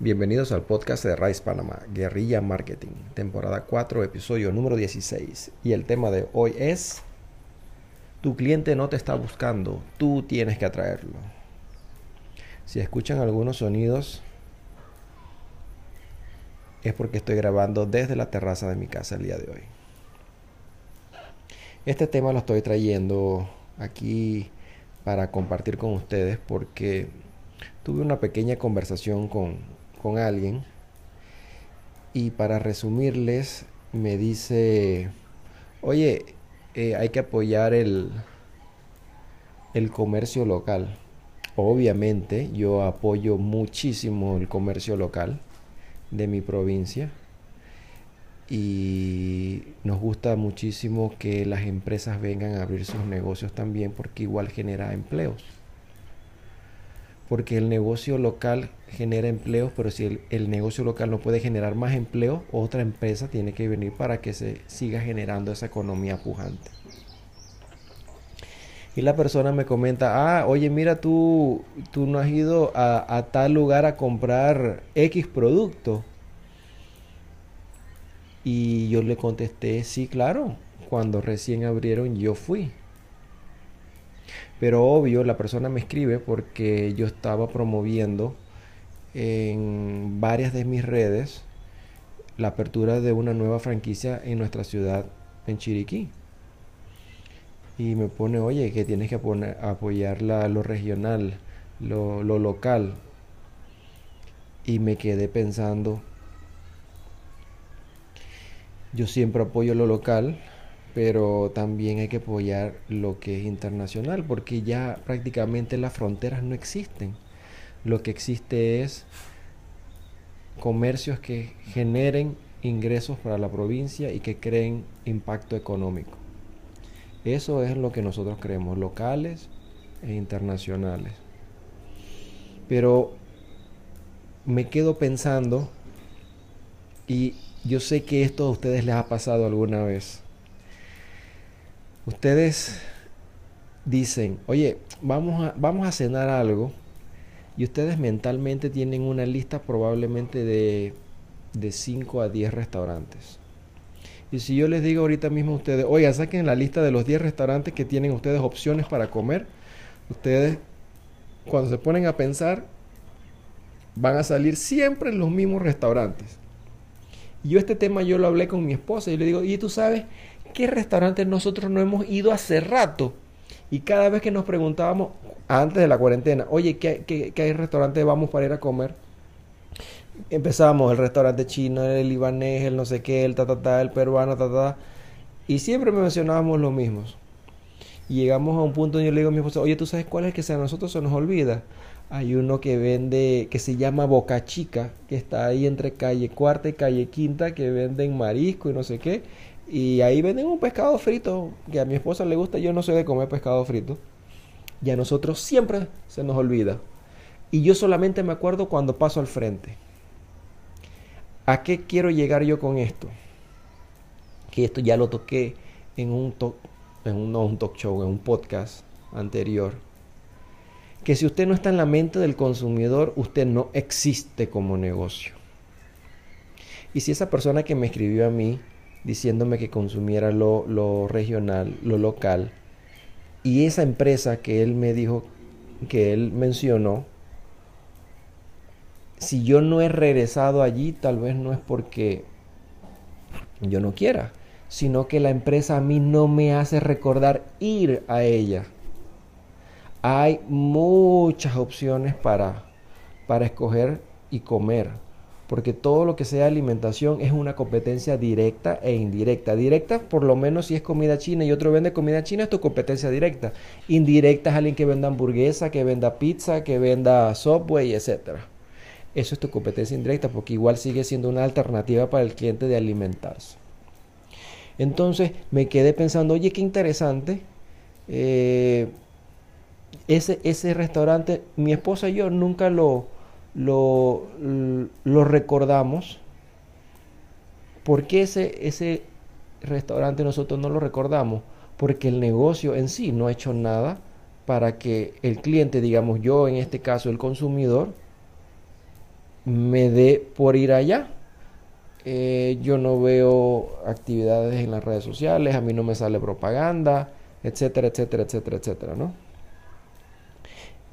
Bienvenidos al podcast de Rice Panamá, Guerrilla Marketing, temporada 4, episodio número 16. Y el tema de hoy es, tu cliente no te está buscando, tú tienes que atraerlo. Si escuchan algunos sonidos, es porque estoy grabando desde la terraza de mi casa el día de hoy. Este tema lo estoy trayendo aquí para compartir con ustedes porque tuve una pequeña conversación con con alguien y para resumirles me dice, oye, eh, hay que apoyar el, el comercio local. Obviamente yo apoyo muchísimo el comercio local de mi provincia y nos gusta muchísimo que las empresas vengan a abrir sus negocios también porque igual genera empleos porque el negocio local genera empleos, pero si el, negocio local no puede generar más empleo, otra empresa tiene que venir para que se siga generando esa economía pujante. Y la persona me comenta, ah, oye, mira, tú, tú no has ido a, a tal lugar a comprar X producto. Y yo le contesté, sí, claro, cuando recién abrieron yo fui. Pero obvio, la persona me escribe porque yo estaba promoviendo en varias de mis redes la apertura de una nueva franquicia en nuestra ciudad, en Chiriquí. Y me pone, oye, que tienes que apoyar lo regional, lo, lo local. Y me quedé pensando, yo siempre apoyo lo local, pero también hay que apoyar lo que es internacional, porque ya prácticamente las fronteras no existen. Lo que existe es comercios que generen ingresos para la provincia y que creen impacto económico. Eso es lo que nosotros creemos, locales e internacionales. Pero me quedo pensando, y yo sé que esto a ustedes les ha pasado alguna vez, Ustedes dicen, oye, vamos a, vamos a cenar algo y ustedes mentalmente tienen una lista probablemente de, de 5 a 10 restaurantes. Y si yo les digo ahorita mismo a ustedes, oiga, saquen la lista de los 10 restaurantes que tienen ustedes opciones para comer, ustedes cuando se ponen a pensar van a salir siempre los mismos restaurantes. Y yo este tema yo lo hablé con mi esposa y le digo, y tú sabes ¿qué restaurantes nosotros no hemos ido hace rato? Y cada vez que nos preguntábamos, antes de la cuarentena, oye, ¿qué, qué, restaurante vamos para ir a comer? Empezábamos el restaurante chino, el libanés, el no sé qué, el ta, ta, ta el peruano, ta, ta, Y siempre mencionábamos los mismos. Y llegamos a un punto donde yo le digo a mi esposa, oye, ¿tú sabes cuál es el que a nosotros se nos olvida? Hay uno que vende, que se llama Boca Chica, que está ahí entre calle cuarta y calle quinta, que venden marisco y no sé qué. Y ahí venden un pescado frito que a mi esposa le gusta. Yo no sé de comer pescado frito. Y a nosotros siempre se nos olvida. Y yo solamente me acuerdo cuando paso al frente. ¿A qué quiero llegar yo con esto? Que esto ya lo toqué en un talk, en un talk show, en un podcast anterior. Que si usted no está en la mente del consumidor, usted no existe como negocio. Y si esa persona que me escribió a mí diciéndome que consumiera lo, regional, lo local. Y esa empresa que él me dijo, que él mencionó, si yo no he regresado allí, tal vez no es porque yo no quiera, sino que la empresa a mí no me hace recordar ir a ella. Hay muchas opciones para, para escoger y comer porque todo lo que sea alimentación es una competencia directa e indirecta. Directa, por lo menos si es comida china y otro vende comida china, es tu competencia directa. Indirecta es alguien que venda hamburguesa, que venda pizza, que venda Subway, etc. Eso es tu competencia indirecta porque igual sigue siendo una alternativa para el cliente de alimentarse. Entonces me quedé pensando, oye, qué interesante. Eh, ese, ese restaurante, mi esposa y yo nunca lo lo, lo recordamos. ¿Por qué ese, ese restaurante nosotros no lo recordamos? Porque el negocio en sí no ha hecho nada para que el cliente, digamos yo en este caso el consumidor, me dé por ir allá. Eh, yo no veo actividades en las redes sociales, a mí no me sale propaganda, etcétera, etcétera, etcétera, etcétera, ¿no?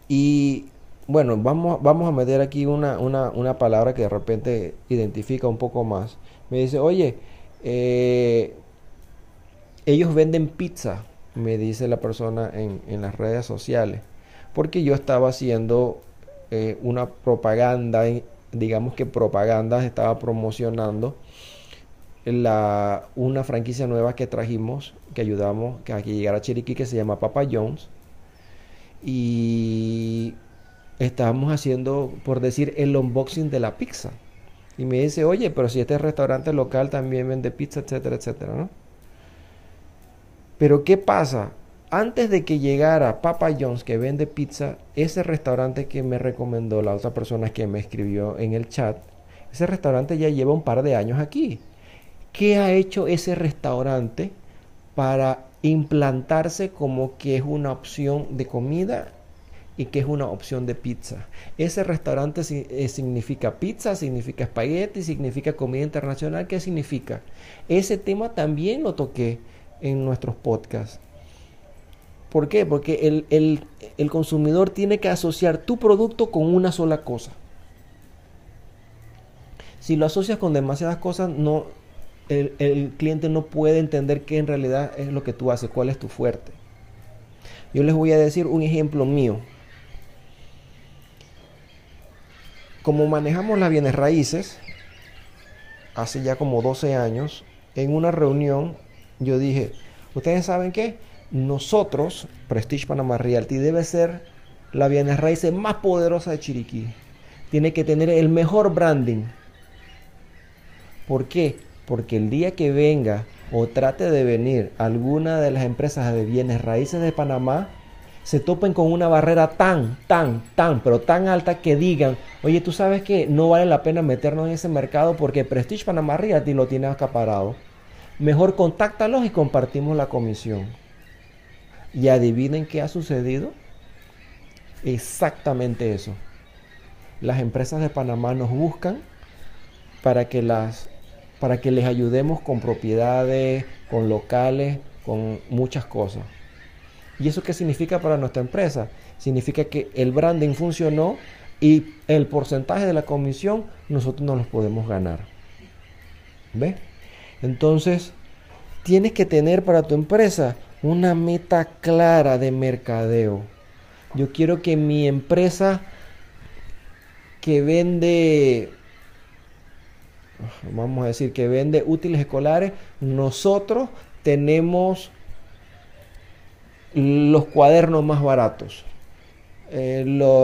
Y bueno, vamos, vamos a meter aquí una, una, palabra que de repente identifica un poco más. Me dice, oye, eh, ellos venden pizza, me dice la persona en, en las redes sociales, porque yo estaba haciendo eh, una propaganda, digamos que propaganda, estaba promocionando la, una franquicia nueva que trajimos, que ayudamos que llegara a Chiriquí, que se llama Papa Jones. Y estábamos haciendo, por decir, el unboxing de la pizza. Y me dice, oye, pero si este restaurante local también vende pizza, etcétera, etcétera, ¿no? Pero ¿qué pasa? Antes de que llegara Papa John's que vende pizza, ese restaurante que me recomendó la otra persona que me escribió en el chat, ese restaurante ya lleva un par de años aquí. ¿Qué ha hecho ese restaurante para implantarse como que es una opción de comida y que es una opción de pizza. Ese restaurante eh, significa pizza, significa espagueti, significa comida internacional. ¿Qué significa? Ese tema también lo toqué en nuestros podcasts. ¿Por qué? Porque el, consumidor tiene que asociar tu producto con una sola cosa. Si lo asocias con demasiadas cosas, no, el, el cliente no puede entender qué en realidad es lo que tú haces, cuál es tu fuerte. Yo les voy a decir un ejemplo mío. Como manejamos las bienes raíces, hace ya como 12 años, en una reunión yo dije, ¿ustedes saben qué? Nosotros, Prestige Panama Realty, debe ser la bienes raíces más poderosa de Chiriquí. Tiene que tener el mejor branding. ¿Por qué? Porque el día que venga o trate de venir alguna de las empresas de bienes raíces de Panamá, se topen con una barrera tan, tan, tan, pero tan alta que digan, oye, tú sabes que no vale la pena meternos en ese mercado porque Prestige Panamá Realty lo tiene acaparado. Mejor contáctalos y compartimos la comisión. Y adivinen qué ha sucedido. Exactamente eso. Las empresas de Panamá nos buscan para que las para que les ayudemos con propiedades, con locales, con muchas cosas. ¿Y eso qué significa para nuestra empresa? Significa que el branding funcionó y el porcentaje de la comisión nosotros no los podemos ganar. ¿Ves? Entonces, tienes que tener para tu empresa una meta clara de mercadeo. Yo quiero que mi empresa que vende, vamos a decir, que vende útiles escolares, nosotros tenemos los cuadernos más baratos, eh,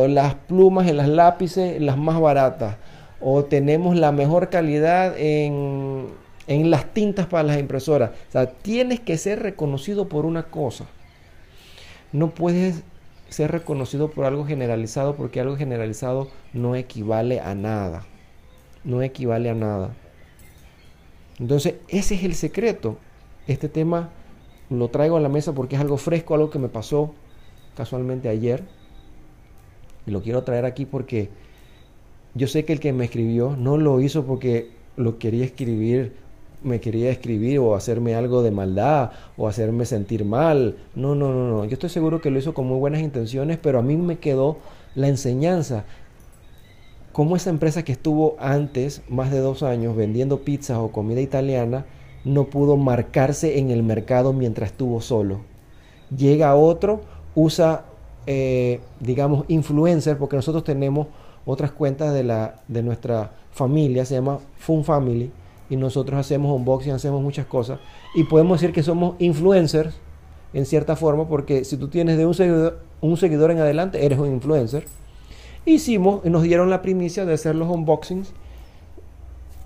las plumas y las lápices las más baratas, o tenemos la mejor calidad en, en las tintas para las impresoras. O sea, tienes que ser reconocido por una cosa. No puedes ser reconocido por algo generalizado porque algo generalizado no equivale a nada. No equivale a nada. Entonces, ese es el secreto. Este tema lo traigo a la mesa porque es algo fresco, algo que me pasó casualmente ayer. Y lo quiero traer aquí porque yo sé que el que me escribió no lo hizo porque lo quería escribir, me quería escribir o hacerme algo de maldad o hacerme sentir mal. No, no, no, no. Yo estoy seguro que lo hizo con muy buenas intenciones, pero a mí me quedó la enseñanza. Cómo esa empresa que estuvo antes, más de dos años, vendiendo pizzas o comida italiana, no pudo marcarse en el mercado mientras estuvo solo. Llega otro, usa, eh, digamos, influencer, porque nosotros tenemos otras cuentas de, la, de nuestra familia, se llama Fun Family, y nosotros hacemos unboxing, hacemos muchas cosas, y podemos decir que somos influencers, en cierta forma, porque si tú tienes de un seguidor, un seguidor en adelante, eres un influencer. Hicimos, nos dieron la primicia de hacer los unboxings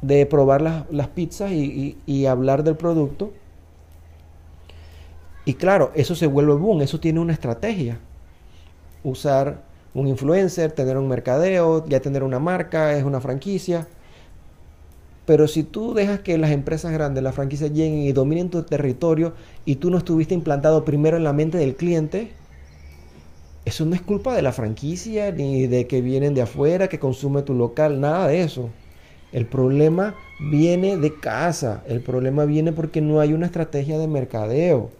de probar las, pizzas y, hablar del producto. Y claro, eso se vuelve boom, eso tiene una estrategia. Usar un influencer, tener un mercadeo, ya tener una marca, es una franquicia. Pero si tú dejas que las empresas grandes, las franquicias lleguen y dominen tu territorio y tú no estuviste implantado primero en la mente del cliente, Eso no es culpa de la franquicia, ni de que vienen de afuera, que consume tu local, nada de eso. El problema viene de casa, el problema viene porque no hay una estrategia de mercadeo.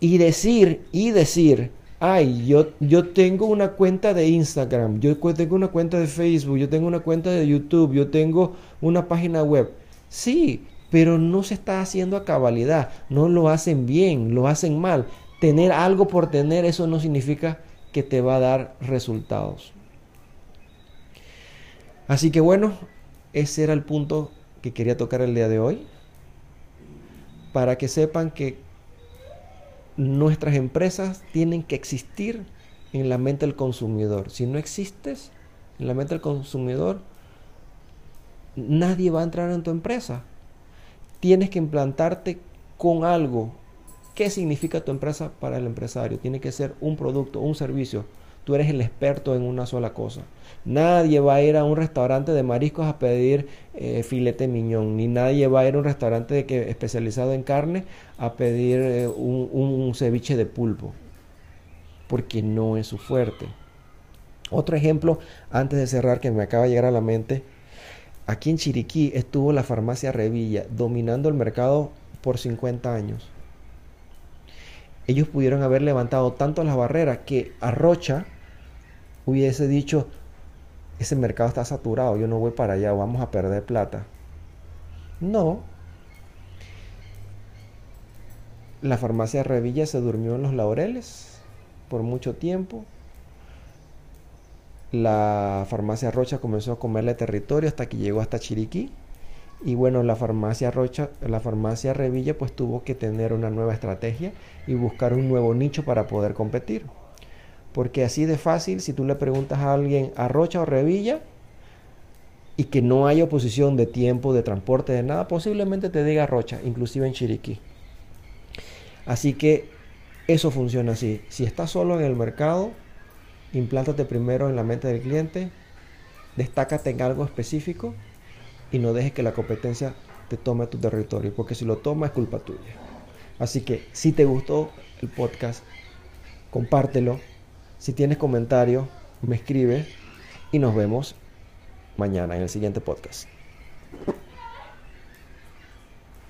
Y decir, y decir, ay, yo, yo tengo una cuenta de Instagram, yo tengo una cuenta de Facebook, yo tengo una cuenta de YouTube, yo tengo una página web. Sí, pero no se está haciendo a cabalidad, no lo hacen bien, lo hacen mal. Tener algo por tener, eso no significa que te va a dar resultados. Así que bueno, ese era el punto que quería tocar el día de hoy. Para que sepan que nuestras empresas tienen que existir en la mente del consumidor. Si no existes en la mente del consumidor, nadie va a entrar en tu empresa. Tienes que implantarte con algo. ¿Qué significa tu empresa para el empresario? Tiene que ser un producto, un servicio. Tú eres el experto en una sola cosa. Nadie va a ir a un restaurante de mariscos a pedir eh, filete miñón, ni nadie va a ir a un restaurante de que, especializado en carne a pedir eh, un, un ceviche de pulpo, porque no es su fuerte. Otro ejemplo, antes de cerrar, que me acaba de llegar a la mente, aquí en Chiriquí estuvo la farmacia Revilla dominando el mercado por 50 años. Ellos pudieron haber levantado tanto las barreras que Arrocha hubiese dicho, ese mercado está saturado, yo no voy para allá, vamos a perder plata. No. La farmacia Revilla se durmió en los laureles por mucho tiempo. La farmacia Rocha comenzó a comerle territorio hasta que llegó hasta Chiriquí. Y bueno, la farmacia Rocha, la farmacia Revilla pues tuvo que tener una nueva estrategia y buscar un nuevo nicho para poder competir. Porque así de fácil, si tú le preguntas a alguien a Rocha o Revilla y que no hay oposición de tiempo, de transporte, de nada, posiblemente te diga Rocha, inclusive en Chiriquí. Así que eso funciona así. Si estás solo en el mercado, implántate primero en la mente del cliente, destácate en algo específico y no dejes que la competencia te tome tu territorio, porque si lo toma es culpa tuya. Así que si te gustó el podcast, compártelo, si tienes comentarios, me escribes y nos vemos mañana en el siguiente podcast.